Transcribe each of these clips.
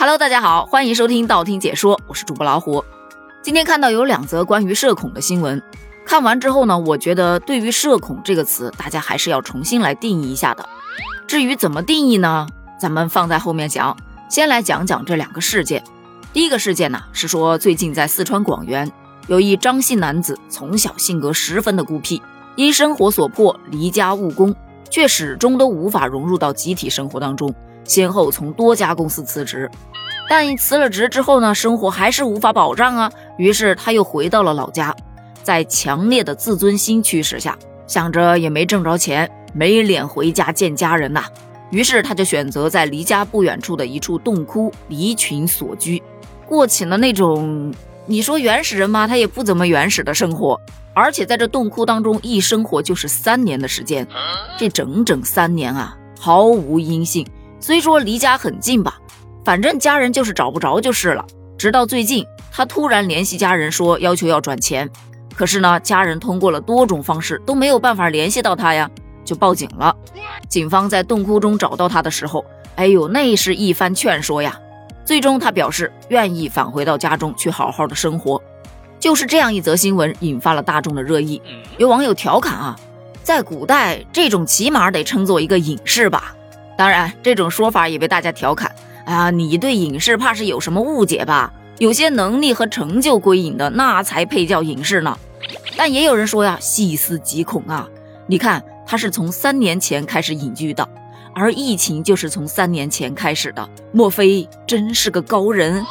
Hello，大家好，欢迎收听道听解说，我是主播老虎。今天看到有两则关于社恐的新闻，看完之后呢，我觉得对于社恐这个词，大家还是要重新来定义一下的。至于怎么定义呢，咱们放在后面讲。先来讲讲这两个事件。第一个事件呢，是说最近在四川广元，有一张姓男子，从小性格十分的孤僻，因生活所迫离家务工，却始终都无法融入到集体生活当中。先后从多家公司辞职，但辞了职之后呢，生活还是无法保障啊。于是他又回到了老家，在强烈的自尊心驱使下，想着也没挣着钱，没脸回家见家人呐。于是他就选择在离家不远处的一处洞窟离群所居，过起了那种你说原始人吗？他也不怎么原始的生活。而且在这洞窟当中一生活就是三年的时间，这整整三年啊，毫无音信。虽说离家很近吧，反正家人就是找不着就是了。直到最近，他突然联系家人说要求要转钱，可是呢，家人通过了多种方式都没有办法联系到他呀，就报警了。警方在洞窟中找到他的时候，哎呦，那是一番劝说呀。最终他表示愿意返回到家中去好好的生活。就是这样一则新闻引发了大众的热议，有网友调侃啊，在古代这种起码得称作一个隐士吧。当然，这种说法也被大家调侃。啊，你对隐士怕是有什么误解吧？有些能力和成就归隐的，那才配叫隐士呢。但也有人说呀，细思极恐啊！你看，他是从三年前开始隐居的，而疫情就是从三年前开始的，莫非真是个高人？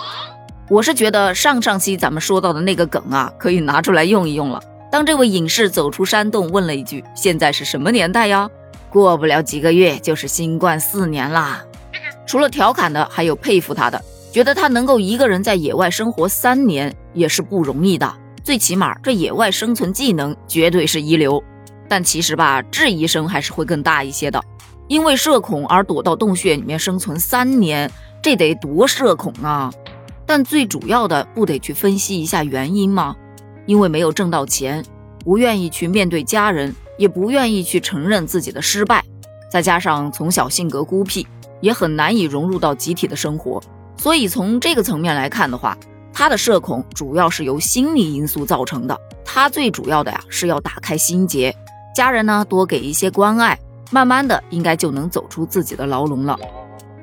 我是觉得上上期咱们说到的那个梗啊，可以拿出来用一用了。当这位隐士走出山洞，问了一句：“现在是什么年代呀？”过不了几个月就是新冠四年啦。除了调侃的，还有佩服他的，觉得他能够一个人在野外生活三年也是不容易的。最起码这野外生存技能绝对是一流。但其实吧，质疑声还是会更大一些的。因为社恐而躲到洞穴里面生存三年，这得多社恐啊！但最主要的不得去分析一下原因吗？因为没有挣到钱，不愿意去面对家人。也不愿意去承认自己的失败，再加上从小性格孤僻，也很难以融入到集体的生活。所以从这个层面来看的话，他的社恐主要是由心理因素造成的。他最主要的呀是要打开心结，家人呢多给一些关爱，慢慢的应该就能走出自己的牢笼了。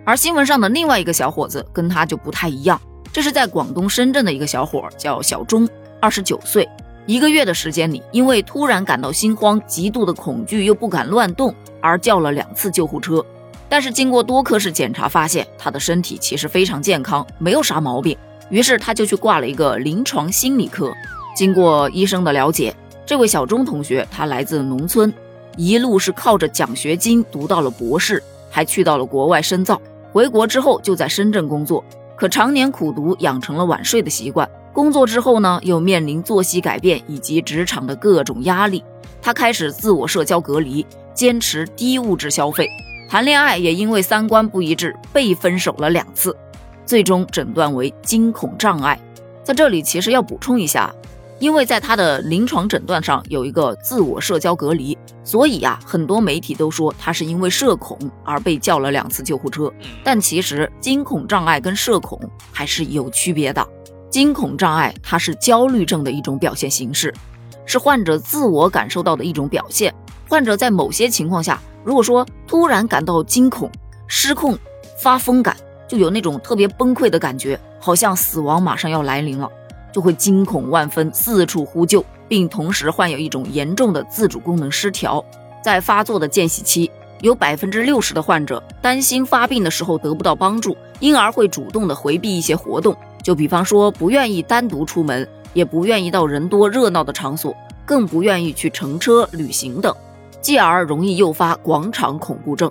而新闻上的另外一个小伙子跟他就不太一样，这是在广东深圳的一个小伙，叫小钟，二十九岁。一个月的时间里，因为突然感到心慌、极度的恐惧，又不敢乱动，而叫了两次救护车。但是经过多科室检查，发现他的身体其实非常健康，没有啥毛病。于是他就去挂了一个临床心理科。经过医生的了解，这位小钟同学他来自农村，一路是靠着奖学金读到了博士，还去到了国外深造。回国之后就在深圳工作，可常年苦读，养成了晚睡的习惯。工作之后呢，又面临作息改变以及职场的各种压力，他开始自我社交隔离，坚持低物质消费，谈恋爱也因为三观不一致被分手了两次，最终诊断为惊恐障碍。在这里其实要补充一下，因为在他的临床诊断上有一个自我社交隔离，所以呀，很多媒体都说他是因为社恐而被叫了两次救护车。但其实惊恐障碍跟社恐还是有区别的。惊恐障碍，它是焦虑症的一种表现形式，是患者自我感受到的一种表现。患者在某些情况下，如果说突然感到惊恐、失控、发疯感，就有那种特别崩溃的感觉，好像死亡马上要来临了，就会惊恐万分，四处呼救，并同时患有一种严重的自主功能失调。在发作的间隙期，有百分之六十的患者担心发病的时候得不到帮助，因而会主动的回避一些活动。就比方说，不愿意单独出门，也不愿意到人多热闹的场所，更不愿意去乘车旅行等，继而容易诱发广场恐怖症。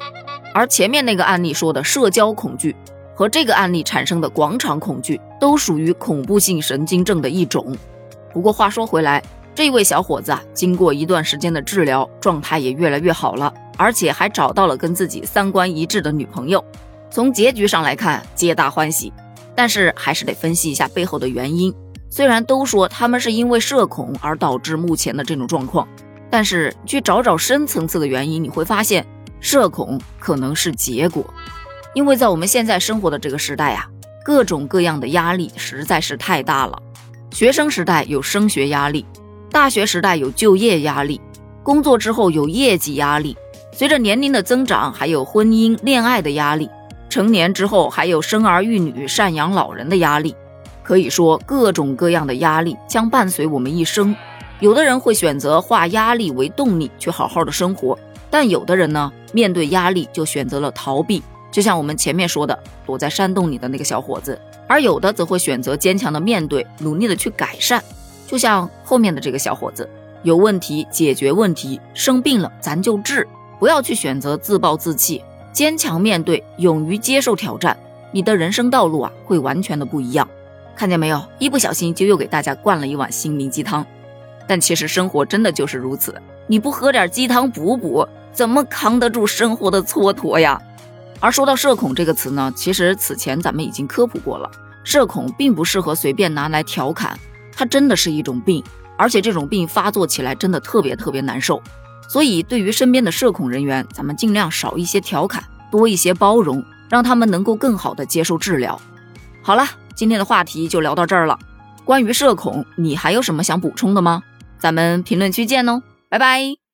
而前面那个案例说的社交恐惧和这个案例产生的广场恐惧，都属于恐怖性神经症的一种。不过话说回来，这位小伙子啊，经过一段时间的治疗，状态也越来越好了，而且还找到了跟自己三观一致的女朋友。从结局上来看，皆大欢喜。但是还是得分析一下背后的原因。虽然都说他们是因为社恐而导致目前的这种状况，但是去找找深层次的原因，你会发现，社恐可能是结果。因为在我们现在生活的这个时代呀，各种各样的压力实在是太大了。学生时代有升学压力，大学时代有就业压力，工作之后有业绩压力，随着年龄的增长，还有婚姻恋爱的压力，成年之后还有生儿育女、赡养老人的压力。可以说，各种各样的压力将伴随我们一生。有的人会选择化压力为动力，去好好的生活；但有的人呢，面对压力就选择了逃避，就像我们前面说的，躲在山洞里的那个小伙子；而有的则会选择坚强的面对，努力的去改善，就像后面的这个小伙子，有问题解决问题，生病了咱就治，不要去选择自暴自弃，坚强面对，勇于接受挑战，你的人生道路啊会完全的不一样。看见没有？一不小心就又给大家灌了一碗心灵鸡汤。但其实生活真的就是如此，你不喝点鸡汤补补，怎么扛得住生活的蹉跎呀？而说到社恐这个词呢，其实此前咱们已经科普过了，社恐并不适合随便拿来调侃，它真的是一种病，而且这种病发作起来真的特别特别难受。所以对于身边的社恐人员，咱们尽量少一些调侃，多一些包容，让他们能够更好的接受治疗。好了，今天的话题就聊到这儿了。关于社恐，你还有什么想补充的吗？咱们评论区见哦，拜拜。